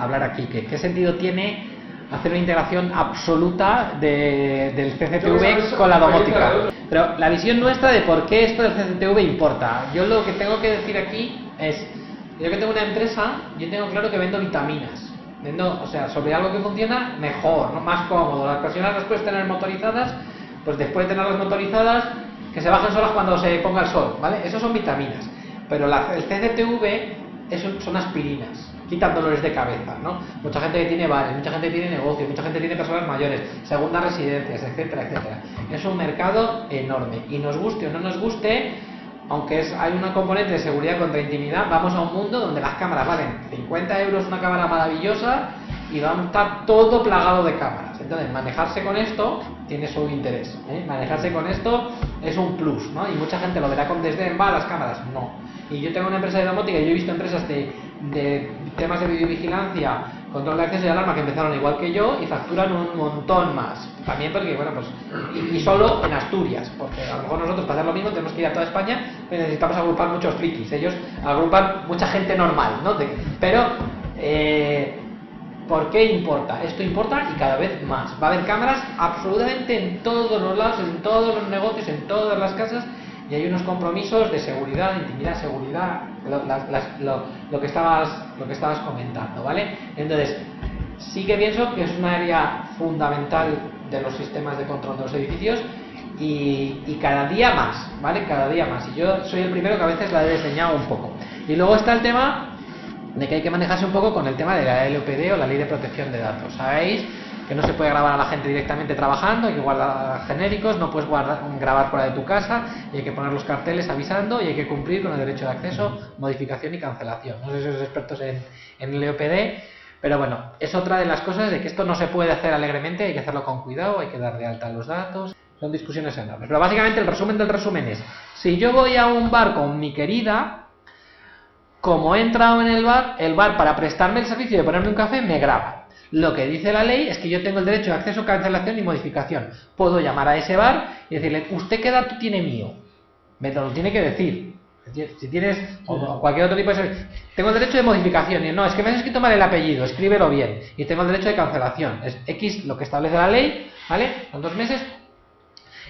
hablar aquí, que qué sentido tiene hacer una integración absoluta de- del CCTV con la domótica. Pero la visión nuestra de por qué esto del CCTV importa. Yo lo que tengo que decir aquí es, yo que tengo una empresa, yo tengo claro que vendo vitaminas. Vendo, o sea, sobre algo que funciona mejor, ¿no? más cómodo. Las personas las puedes tener motorizadas, pues después de tenerlas motorizadas, que se bajen solas cuando se ponga el sol, ¿vale? Eso son vitaminas. Pero la- el CCTV es son aspirinas, quitan dolores de cabeza, ¿no? Mucha gente que tiene bares, mucha gente que tiene negocios, mucha gente que tiene personas mayores, segundas residencias, etcétera, etcétera. Es un mercado enorme y nos guste o no nos guste, aunque es, hay una componente de seguridad contra intimidad, vamos a un mundo donde las cámaras valen 50 euros una cámara maravillosa y va a estar todo plagado de cámaras. Entonces, manejarse con esto tiene su interés. ¿eh? Manejarse con esto es un plus, ¿no? Y mucha gente lo verá con desdén, va a las cámaras. No. Y yo tengo una empresa de domótica yo he visto empresas de, temas de videovigilancia, control de acceso y alarma que empezaron igual que yo y facturan un montón más. También porque, bueno, pues, y, solo en Asturias, porque a lo mejor nosotros para hacer lo mismo tenemos que ir a toda España, pero necesitamos agrupar muchos frikis. Ellos agrupan mucha gente normal, ¿no? Pero, eh, ¿Por qué importa? Esto importa y cada vez más. Va a haber cámaras absolutamente en todos los lados, en todos los negocios, en todas las casas y hay unos compromisos de seguridad, de intimidad, seguridad, lo, que estabas, lo que estabas comentando, ¿vale? Entonces, sí que pienso que es un área fundamental de los sistemas de control de los edificios y cada día más, ¿vale? Cada día más. Y yo soy el primero que a veces la he diseñado un poco. Y luego está el tema de que hay que manejarse un poco con el tema de la LOPD o la Ley de Protección de Datos. Sabéis que no se puede grabar a la gente directamente trabajando, hay que guardar genéricos, no puedes guardar- grabar fuera de tu casa, y hay que poner los carteles avisando y hay que cumplir con el derecho de acceso, modificación y cancelación. No sé si sois expertos en, en LOPD, pero bueno, es otra de las cosas de que esto no se puede hacer alegremente, hay que hacerlo con cuidado, hay que dar de alta los datos. Son discusiones enormes. Pero básicamente el resumen del resumen es, si yo voy a un bar con mi querida, como he entrado en el bar, el bar para prestarme el servicio de ponerme un café me graba. Lo que dice la ley es que yo tengo el derecho de acceso, cancelación y modificación. Puedo llamar a ese bar y decirle, ¿usted qué dato tiene mío? Me lo tiene que decir. Si tienes o cualquier otro tipo de servicio. Tengo el derecho de modificación. Y no, es que me has escrito mal el apellido, escríbelo bien. Y tengo el derecho de cancelación. Es X lo que establece la ley, ¿vale? Son dos meses,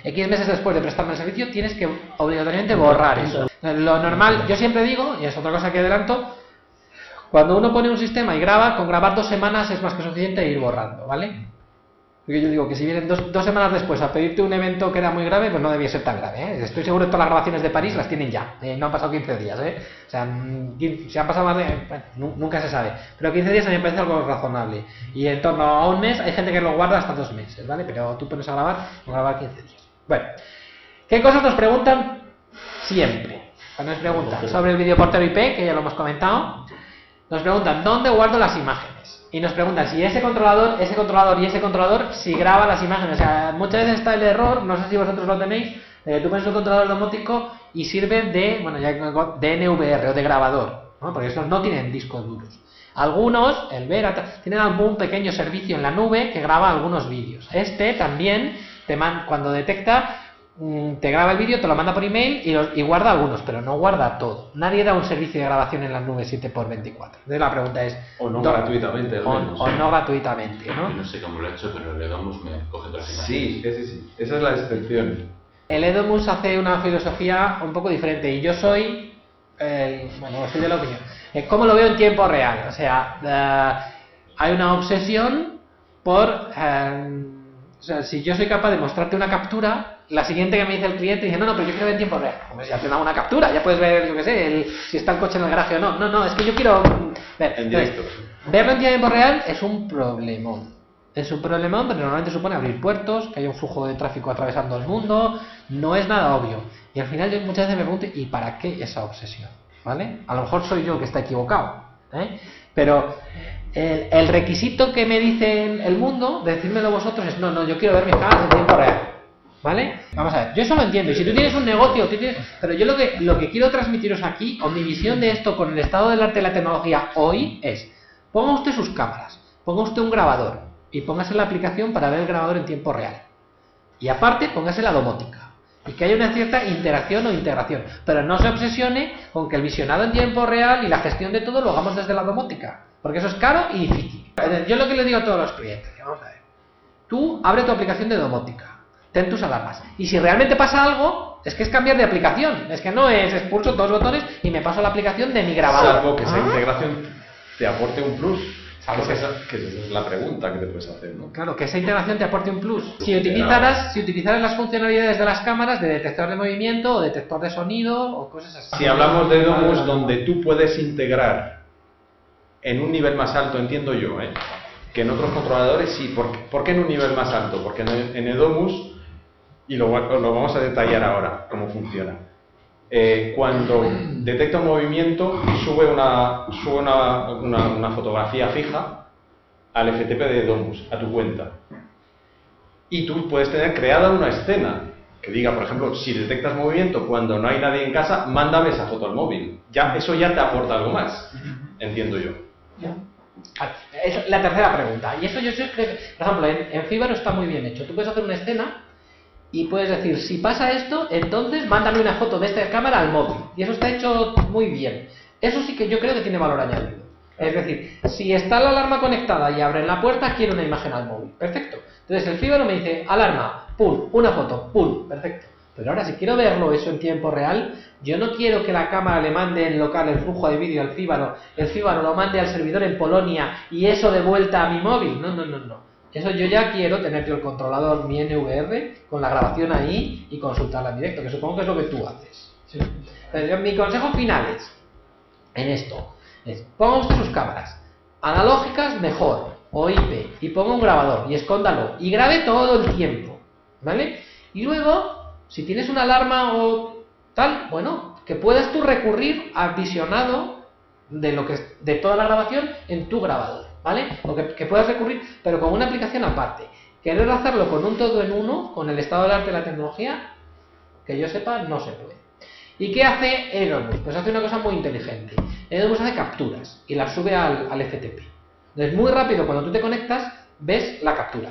X meses después de prestarme el servicio tienes que obligatoriamente borrar eso. Lo normal, yo siempre digo, y es otra cosa que adelanto, cuando uno pone un sistema y graba, con grabar dos semanas es más que suficiente ir borrando, ¿vale? Porque yo digo que si vienen dos, dos semanas después a pedirte un evento que era muy grave, pues no debía ser tan grave. ¿eh? Estoy seguro que todas las grabaciones de París las tienen ya. eh, no han pasado 15 días. ¿eh? O sea, mm, 15 si han pasado más de... bueno, nu- nunca se sabe. Pero 15 días a mí me parece algo razonable. Y en torno a un mes hay gente que lo guarda hasta dos meses, ¿vale? Pero tú pones a grabar, o grabar 15 días. Bueno, ¿qué cosas nos preguntan siempre? Cuando nos preguntan sobre el videoportero IP, que ya lo hemos comentado, nos preguntan dónde guardo las imágenes. Y nos preguntan si ese controlador, ese controlador y ese controlador, si graba las imágenes. O sea, muchas veces está el error, no sé si vosotros lo tenéis, de que tú pones un controlador domótico y sirve de, bueno, ya de NVR o de grabador, ¿no? porque esos no tienen discos duros. Algunos, el Vera, tienen algún pequeño servicio en la nube que graba algunos vídeos. Este también, te man- cuando detecta, mm, te graba el vídeo, te lo manda por email y, lo- y guarda algunos, pero no guarda todo. Nadie da un servicio de grabación en la nube 7x24. Entonces la pregunta es... O no ¿dó- gratuitamente, al O, menos. o no gratuitamente, ¿no? No sé cómo lo he hecho, pero le damos me coge las Sí, sí, sí, sí. Esa es la excepción. El Edomus hace una filosofía un poco diferente y yo soy, el- bueno, soy de la opinión. Eh, ¿Cómo lo veo en tiempo real? O sea, eh, hay una obsesión por, eh, o sea, si yo soy capaz de mostrarte una captura, la siguiente que me dice el cliente dice, no, no, pero yo quiero ver en tiempo real. Hombre, ya te da una captura, ya puedes ver, yo qué sé, el- si está el coche en el garaje o no. No, no, es que yo quiero mm, ver. En Entonces, directo. Verlo en tiempo real es un problemón. Es un problemón, pero normalmente supone abrir puertos, que haya un flujo de tráfico atravesando el mundo. No es nada obvio. Y al final yo muchas veces me pregunto, ¿y para qué esa obsesión? ¿Vale? A lo mejor soy yo el que está equivocado. ¿Eh? Pero el, requisito que me dice el mundo, de decírmelo vosotros, es, no, no, yo quiero ver mis cámaras en tiempo real. ¿Vale? Vamos a ver, yo eso lo entiendo. Y si tú tienes un negocio, pero yo lo que, lo que quiero transmitiros aquí, o mi visión de esto con el estado del arte y la tecnología hoy, es, ponga usted sus cámaras, ponga usted un grabador y póngase la aplicación para ver el grabador en tiempo real. Y aparte, póngase la domótica. Y que haya una cierta interacción o integración. Pero no se obsesione con que el visionado en tiempo real y la gestión de todo lo hagamos desde la domótica. Porque eso es caro y difícil. Yo lo que le digo a todos los clientes, vamos a ver, tú abre tu aplicación de domótica, ten tus alarmas, y si realmente pasa algo, es que es cambiar de aplicación, es que no es expulso dos botones y me paso a la aplicación de mi grabador. Salvo que esa Ah. integración te aporte un plus. Salvo que, que- esa, que esa es la pregunta que te puedes hacer, ¿no? Claro, que esa integración te aporte un plus. Si utilizaras, si utilizaras las funcionalidades de las cámaras de detector de movimiento o detector de sonido o cosas así. Si hablamos de Domus donde tú puedes integrar en un nivel más alto, entiendo yo, ¿eh? que en otros controladores sí. ¿Por, qué- por qué en un nivel más alto? Porque en, en Edomus, y lo vamos a detallar ahora, cómo funciona. Eh, cuando detecta un movimiento, sube una, sube una, una- una fotografía fija al FTP de Domus, a tu cuenta. Y tú puedes tener creada una escena que diga, por ejemplo, si detectas movimiento cuando no hay nadie en casa, mándame esa foto al móvil. Ya, eso ya te aporta algo más, entiendo yo. Ah, Es la tercera pregunta. Y eso yo creo que, por ejemplo, en, en Fibaro está muy bien hecho. Tú puedes hacer una escena y puedes decir, si pasa esto, entonces mándame una foto de esta cámara al móvil. Y eso está hecho muy bien. Eso sí que yo creo que tiene valor añadido. Es decir, si está la alarma conectada y abren la puerta, quiero una imagen al móvil. Perfecto. Entonces el Fibaro me dice, alarma, pum, una foto, pum, perfecto. Pero ahora, si quiero verlo eso en tiempo real, yo no quiero que la cámara le mande en local el flujo de vídeo al Fíbaro, el Fíbaro lo mande al servidor en Polonia y eso de vuelta a mi móvil. No, no, no, no. Eso yo ya quiero tener yo el controlador, mi NVR, con la grabación ahí y consultarla en directo, que supongo que es lo que tú haces. ¿sí? Pero mi consejo final es, en esto, es, ponga usted sus cámaras. Analógicas, mejor, o IP, y ponga un grabador, y escóndalo, y grabe todo el tiempo, ¿vale? Y luego, si tienes una alarma o tal, bueno, que puedas tú recurrir al visionado de lo que de toda la grabación en tu grabador, ¿vale? O que, que puedas recurrir, pero con una aplicación aparte. Querer hacerlo con un todo en uno, con el estado del arte de la tecnología, que yo sepa, no se puede. ¿Y qué hace Edomus? Pues hace una cosa muy inteligente. Edomus hace capturas y las sube al, al FTP. Entonces, muy rápido, cuando tú te conectas, ves la captura.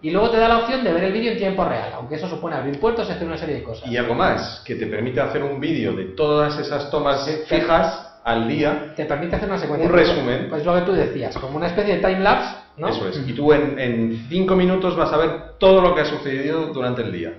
Y luego te da la opción de ver el vídeo en tiempo real, aunque eso supone abrir puertos y hacer una serie de cosas. Y algo más, que te permite hacer un vídeo de todas esas tomas fijas al día. Te permite hacer una secuencia. Un resumen. Pues lo que tú decías, como una especie de time-lapse, ¿no? Eso es. Y tú en, en cinco minutos vas a ver todo lo que ha sucedido durante el día.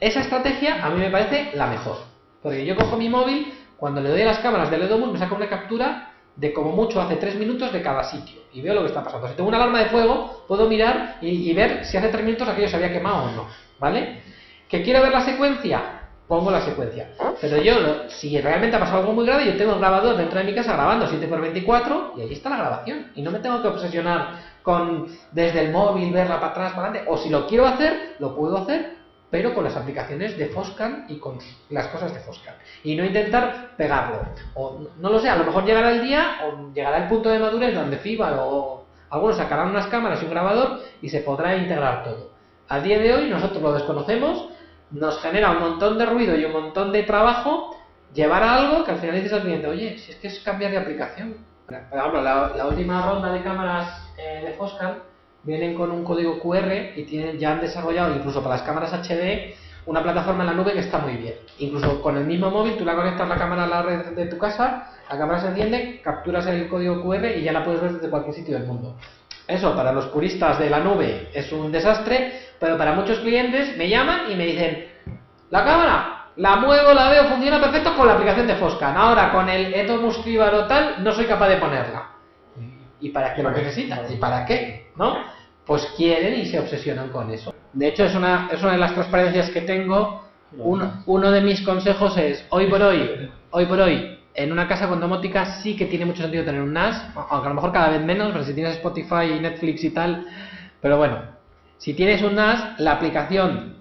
Esa estrategia a mí me parece la mejor. Porque yo cojo mi móvil, cuando le doy a las cámaras del Edomus, me saca una captura de como mucho hace 3 minutos de cada sitio. Y veo lo que está pasando. Si tengo una alarma de fuego, puedo mirar y, y ver si hace 3 minutos aquello se había quemado o no. ¿Vale? ¿Que quiero ver la secuencia? Pongo la secuencia. Pero yo, lo- si realmente ha pasado algo muy grave, yo tengo el grabador dentro de mi casa grabando 7x24 y ahí está la grabación. Y no me tengo que obsesionar con desde el móvil verla para atrás, para adelante. O si lo quiero hacer, lo puedo hacer, pero con las aplicaciones de Foscan y con las cosas de Foscan. Y no intentar pegarlo. O no lo sé, a lo mejor llegará el día o llegará el punto de madurez donde FIBA o algunos sacarán unas cámaras y un grabador y se podrá integrar todo. A día de hoy nosotros lo desconocemos, nos genera un montón de ruido y un montón de trabajo llevar a algo que al final dices al cliente, oye, si es que es cambiar de aplicación. Por ejemplo, la, última ronda de cámaras eh, de Foscan vienen con un código QR y tienen, ya han desarrollado, incluso para las cámaras HD, una plataforma en la nube que está muy bien. Incluso con el mismo móvil, tú la conectas la cámara a la red de tu casa, la cámara se enciende, capturas el código QR y ya la puedes ver desde cualquier sitio del mundo. Eso para los puristas de la nube es un desastre, pero para muchos clientes me llaman y me dicen, la cámara, la muevo, la veo, funciona perfecto con la aplicación de Foscan. Ahora con el Etomus Fibaro tal, no soy capaz de ponerla. ¿Y para qué lo necesitas? ¿Y para qué? ¿No? Pues quieren y se obsesionan con eso. De hecho, es una, es una de las transparencias que tengo. Uno, uno de mis consejos es, hoy por hoy, hoy por hoy, en una casa con domótica sí que tiene mucho sentido tener un NAS, aunque a lo mejor cada vez menos, pero si tienes Spotify, Netflix y tal, pero bueno, si tienes un NAS, la aplicación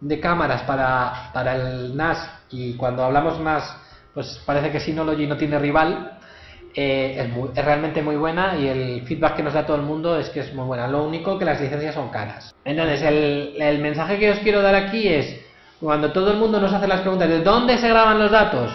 de cámaras para, para el NAS, y cuando hablamos NAS, pues parece que Synology no tiene rival, eh, es, muy- es realmente muy buena y el feedback que nos da todo el mundo es que es muy buena. Lo único que las licencias son caras. Entonces, el, el mensaje que os quiero dar aquí es, cuando todo el mundo nos hace las preguntas de dónde se graban los datos,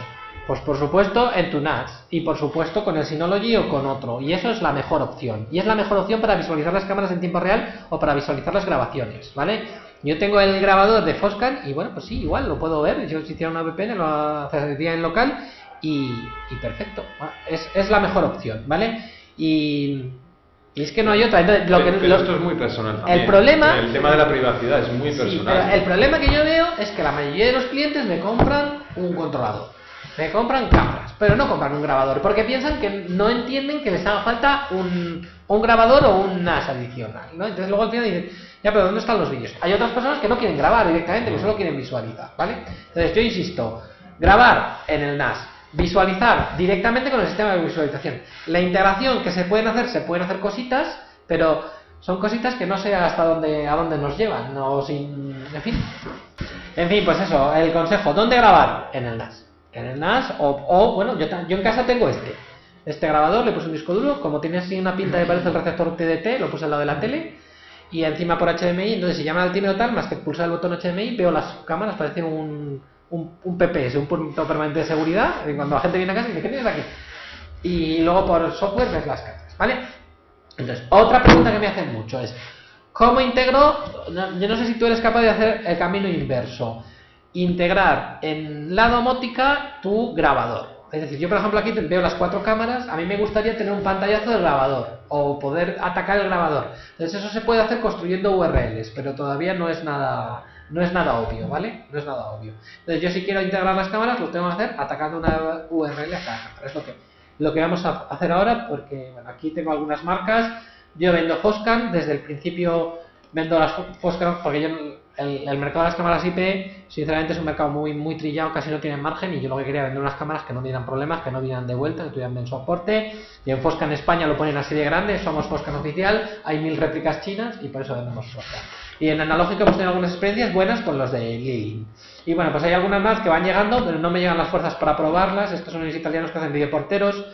pues por supuesto en tu NAS y por supuesto con el Synology o con otro. Y eso es la mejor opción. Y es la mejor opción para visualizar las cámaras en tiempo real o para visualizar las grabaciones, ¿vale? Yo tengo el grabador de Foscan y bueno, pues sí, igual lo puedo ver. Yo si hiciera una VPN lo haría en local y, y perfecto. Es, es la mejor opción, ¿vale? Y, Y es que no hay otra. Entonces, lo que, pero lo- esto es muy personal también. el problema- El tema de la privacidad es muy Sí, personal. pero el problema que yo veo es que la mayoría de los clientes me compran un controlador, me compran cámaras, pero no compran un grabador, porque piensan que no entienden que les haga falta un, un grabador o un NAS adicional, ¿no? Entonces luego al final dicen, ya, pero ¿dónde están los vídeos? Hay otras personas que no quieren grabar directamente, que solo quieren visualizar, ¿vale? Entonces yo insisto, grabar en el NAS, visualizar directamente con el sistema de visualización. La integración que se pueden hacer, se pueden hacer cositas, pero son cositas que no sé hasta dónde, a dónde nos llevan, no sin, en fin. En fin, pues eso, el consejo, ¿dónde grabar? En el NAS. En el NAS o, bueno, yo, yo en casa tengo este. Este grabador, le puse un disco duro, como tiene así una pinta que parece el receptor TDT, lo puse al lado de la tele y encima por HDMI, entonces si llaman al timbre o tal, más que pulsar el botón HDMI, veo las cámaras, parece un, un, un PPS, un punto permanente de seguridad, y cuando la gente viene a casa dice, ¿qué tienes aquí? Y luego por software ves las cámaras, ¿vale? Entonces, otra pregunta que me hacen mucho es, ¿cómo integro? yo no sé si tú eres capaz de hacer el camino inverso, integrar en la domótica tu grabador. Es decir, yo por ejemplo aquí veo las cuatro cámaras, a mí me gustaría tener un pantallazo del grabador o poder atacar el grabador. Entonces eso se puede hacer construyendo URLs, pero todavía no es nada no es nada obvio, ¿vale? No es nada obvio. Entonces yo si quiero integrar las cámaras lo tengo que hacer atacando una URL a cada cámara. Es lo que lo que vamos a hacer ahora porque bueno, aquí tengo algunas marcas. Yo vendo Foscan, desde el principio vendo las Fo- Foscan porque yo el, mercado de las cámaras IP sinceramente es un mercado muy muy trillado, casi no tiene margen y yo lo que quería vender unas cámaras que no dieran problemas, que no vinieran de vuelta, que tuvieran buen soporte. Y en Foscan España lo ponen así de grande, somos Foscan oficial, hay mil réplicas chinas y por eso vendemos Foscan. Y en analógico hemos tenido algunas experiencias buenas con los de Lilin. Y bueno, pues hay algunas más que van llegando, pero no me llegan las fuerzas para probarlas. Estos son los italianos que hacen videoporteros.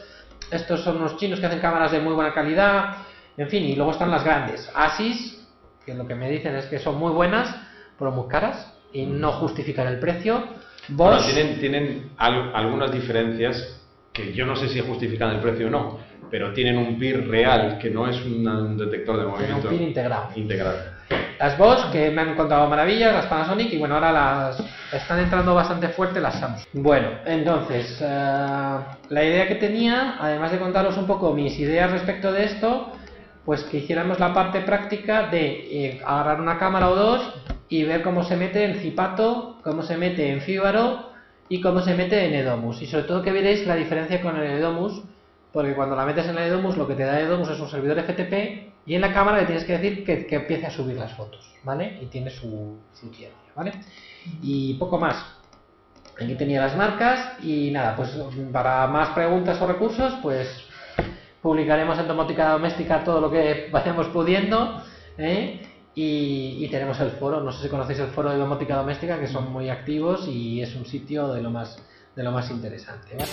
Estos son los chinos que hacen cámaras de muy buena calidad. En fin, y luego están las grandes. Asis, que lo que me dicen es que son muy buenas, pero muy caras y no justifican el precio. Bueno, Bosch, tienen, tienen al- algunas diferencias que yo no sé si justifican el precio o no, pero tienen un PIR real que no es un, detector de tienen un movimiento pin integrado. integral. Las Bosch, que me han contado maravillas, las Panasonic, y bueno, ahora las están entrando bastante fuerte las Samsung. Bueno, entonces, eh, la idea que tenía, además de contaros un poco mis ideas respecto de esto, pues que hiciéramos la parte práctica de eh, agarrar una cámara o dos y ver cómo se mete en Zipato, cómo se mete en Fibaro y cómo se mete en Edomus. Y sobre todo que veréis la diferencia con el Edomus, porque cuando la metes en el Edomus lo que te da Edomus es un servidor FTP y en la cámara le tienes que decir que, que empiece a subir las fotos, ¿vale? Y tiene su, su ¿vale? Y poco más. Aquí tenía las marcas y nada, pues para más preguntas o recursos, pues publicaremos en Domótica Doméstica todo lo que vayamos pudiendo, ¿eh? Y, y tenemos el foro, no sé si conocéis el foro de Domótica Doméstica, que son muy activos y es un sitio de lo más, de lo más interesante, ¿vale?